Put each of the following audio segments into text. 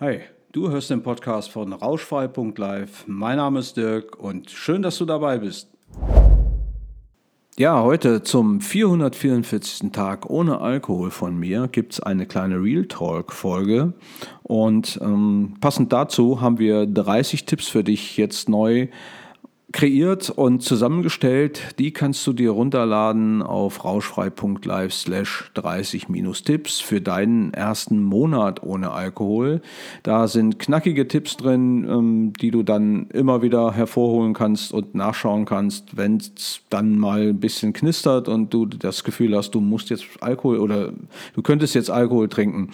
Hi, du hörst den Podcast von Rauschfrei.live. Mein Name ist Dirk und schön, dass du dabei bist. Ja, heute zum 444. Tag ohne Alkohol von mir gibt es eine kleine Real Talk-Folge. Und ähm, passend dazu haben wir 30 Tipps für dich jetzt neu kreiert und zusammengestellt. Die kannst du dir runterladen auf rauschfrei.live slash 30-Tipps für deinen ersten Monat ohne Alkohol. Da sind knackige Tipps drin, ähm, die du dann immer wieder hervorholen kannst und nachschauen kannst, wenn es dann mal ein bisschen knistert und du das Gefühl hast, du musst jetzt Alkohol oder du könntest jetzt Alkohol trinken.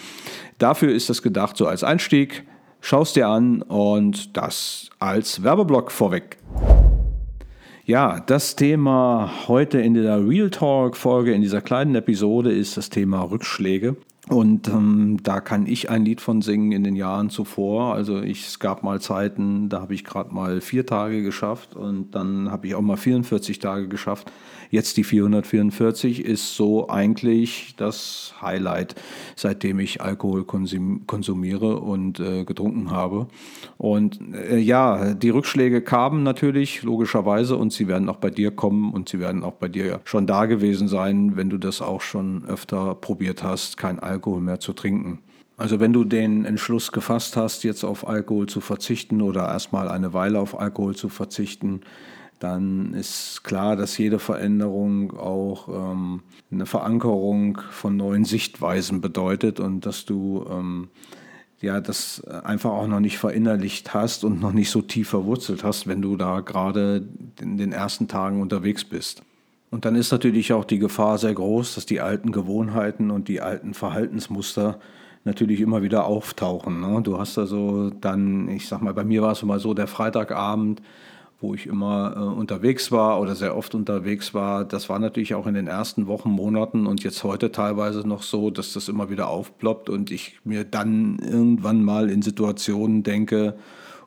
Dafür ist das gedacht so als Einstieg. Schau es dir an und das als Werbeblock vorweg. Ja, das Thema heute in der Real Talk Folge, in dieser kleinen Episode, ist das Thema Rückschläge. Und ähm, da kann ich ein Lied von singen in den Jahren zuvor. Also ich, es gab mal Zeiten, da habe ich gerade mal vier Tage geschafft und dann habe ich auch mal 44 Tage geschafft. Jetzt die 444 ist so eigentlich das Highlight, seitdem ich Alkohol konsumiere und äh, getrunken habe. Und äh, ja, die Rückschläge kamen natürlich logischerweise und sie werden auch bei dir kommen und sie werden auch bei dir schon da gewesen sein, wenn du das auch schon öfter probiert hast, kein Alkohol Alkohol mehr zu trinken. Also wenn du den Entschluss gefasst hast, jetzt auf Alkohol zu verzichten oder erstmal eine Weile auf Alkohol zu verzichten, dann ist klar, dass jede Veränderung auch ähm, eine Verankerung von neuen Sichtweisen bedeutet und dass du ähm, ja das einfach auch noch nicht verinnerlicht hast und noch nicht so tief verwurzelt hast, wenn du da gerade in den ersten Tagen unterwegs bist. Und dann ist natürlich auch die Gefahr sehr groß, dass die alten Gewohnheiten und die alten Verhaltensmuster natürlich immer wieder auftauchen. Ne? Du hast also dann, ich sag mal, bei mir war es immer so, der Freitagabend, wo ich immer äh, unterwegs war oder sehr oft unterwegs war, das war natürlich auch in den ersten Wochen, Monaten und jetzt heute teilweise noch so, dass das immer wieder aufploppt und ich mir dann irgendwann mal in Situationen denke,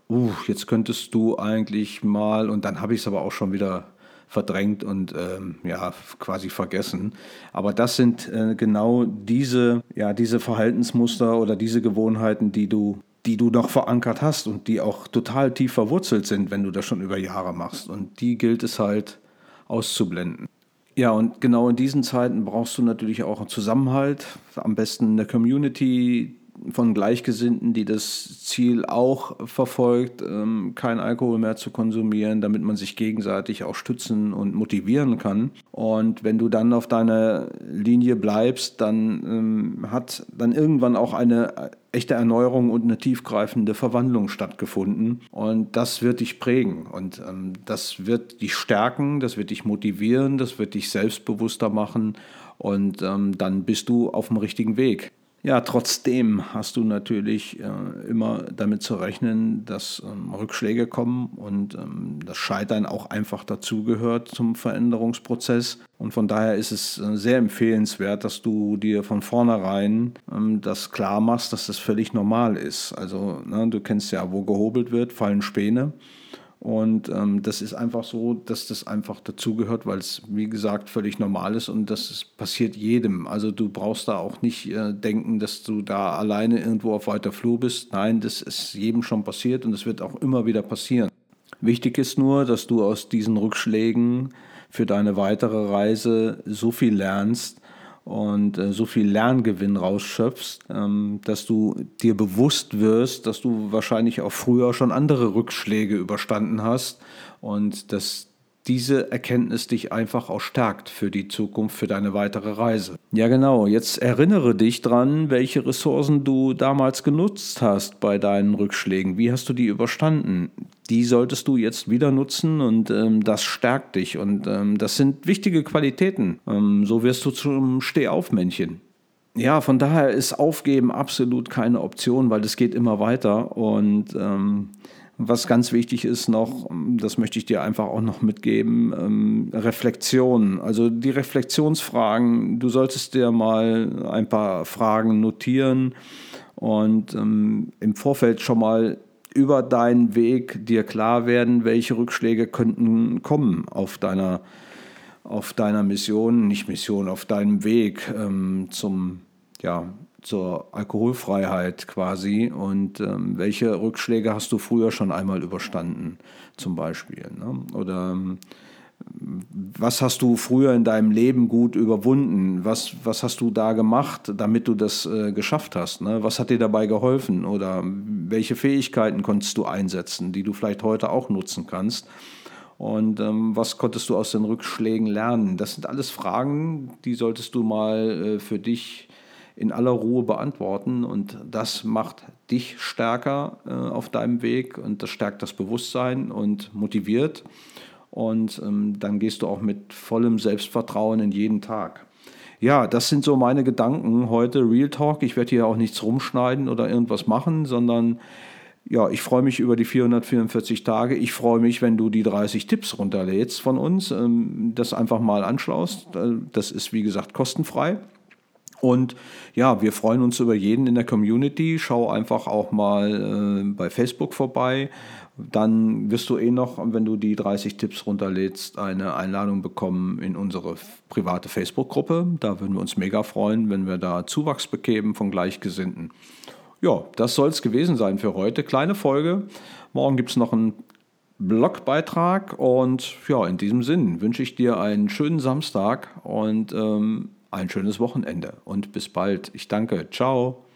uh, jetzt könntest du eigentlich mal, und dann habe ich es aber auch schon wieder verdrängt und ähm, ja, quasi vergessen. Aber das sind äh, genau diese, ja, diese Verhaltensmuster oder diese Gewohnheiten, die du die du noch verankert hast und die auch total tief verwurzelt sind, wenn du das schon über Jahre machst. Und die gilt es halt auszublenden. Ja, und genau in diesen Zeiten brauchst du natürlich auch einen Zusammenhalt, am besten eine Community, von Gleichgesinnten, die das Ziel auch verfolgt, ähm, kein Alkohol mehr zu konsumieren, damit man sich gegenseitig auch stützen und motivieren kann. Und wenn du dann auf deiner Linie bleibst, dann ähm, hat dann irgendwann auch eine echte Erneuerung und eine tiefgreifende Verwandlung stattgefunden. Und das wird dich prägen und ähm, das wird dich stärken, das wird dich motivieren, das wird dich selbstbewusster machen und ähm, dann bist du auf dem richtigen Weg. Ja, trotzdem hast du natürlich äh, immer damit zu rechnen, dass ähm, Rückschläge kommen und ähm, das Scheitern auch einfach dazugehört zum Veränderungsprozess. Und von daher ist es äh, sehr empfehlenswert, dass du dir von vornherein ähm, das klar machst, dass das völlig normal ist. Also ne, du kennst ja, wo gehobelt wird, fallen Späne. Und ähm, das ist einfach so, dass das einfach dazugehört, weil es, wie gesagt, völlig normal ist und das passiert jedem. Also du brauchst da auch nicht äh, denken, dass du da alleine irgendwo auf weiter Flur bist. Nein, das ist jedem schon passiert und es wird auch immer wieder passieren. Wichtig ist nur, dass du aus diesen Rückschlägen für deine weitere Reise so viel lernst, und äh, so viel Lerngewinn rausschöpfst, ähm, dass du dir bewusst wirst, dass du wahrscheinlich auch früher schon andere Rückschläge überstanden hast und dass diese Erkenntnis dich einfach auch stärkt für die Zukunft, für deine weitere Reise. Ja, genau. Jetzt erinnere dich dran, welche Ressourcen du damals genutzt hast bei deinen Rückschlägen. Wie hast du die überstanden? Die solltest du jetzt wieder nutzen und ähm, das stärkt dich. Und ähm, das sind wichtige Qualitäten. Ähm, so wirst du zum Stehaufmännchen. Ja, von daher ist Aufgeben absolut keine Option, weil es geht immer weiter. Und ähm, was ganz wichtig ist noch, das möchte ich dir einfach auch noch mitgeben, ähm, Reflexion. Also die Reflexionsfragen, du solltest dir mal ein paar Fragen notieren und ähm, im Vorfeld schon mal über deinen Weg dir klar werden, welche Rückschläge könnten kommen auf deiner, auf deiner Mission, nicht Mission, auf deinem Weg ähm, zum ja, zur Alkoholfreiheit quasi und ähm, welche Rückschläge hast du früher schon einmal überstanden, zum Beispiel. Ne? Oder ähm, was hast du früher in deinem Leben gut überwunden? Was, was hast du da gemacht, damit du das äh, geschafft hast? Ne? Was hat dir dabei geholfen? Oder welche Fähigkeiten konntest du einsetzen, die du vielleicht heute auch nutzen kannst? Und ähm, was konntest du aus den Rückschlägen lernen? Das sind alles Fragen, die solltest du mal äh, für dich in aller Ruhe beantworten. Und das macht dich stärker äh, auf deinem Weg und das stärkt das Bewusstsein und motiviert. Und ähm, dann gehst du auch mit vollem Selbstvertrauen in jeden Tag. Ja, das sind so meine Gedanken heute. Real Talk. Ich werde hier auch nichts rumschneiden oder irgendwas machen, sondern ja, ich freue mich über die 444 Tage. Ich freue mich, wenn du die 30 Tipps runterlädst von uns, ähm, das einfach mal anschlaust. Äh, das ist, wie gesagt, kostenfrei. Und ja, wir freuen uns über jeden in der Community. Schau einfach auch mal äh, bei Facebook vorbei. Dann wirst du eh noch, wenn du die 30 Tipps runterlädst, eine Einladung bekommen in unsere private Facebook-Gruppe. Da würden wir uns mega freuen, wenn wir da Zuwachs bekämen von Gleichgesinnten. Ja, das soll es gewesen sein für heute. Kleine Folge. Morgen gibt es noch einen Blogbeitrag. Und ja, in diesem Sinn wünsche ich dir einen schönen Samstag und ähm, ein schönes Wochenende und bis bald. Ich danke. Ciao.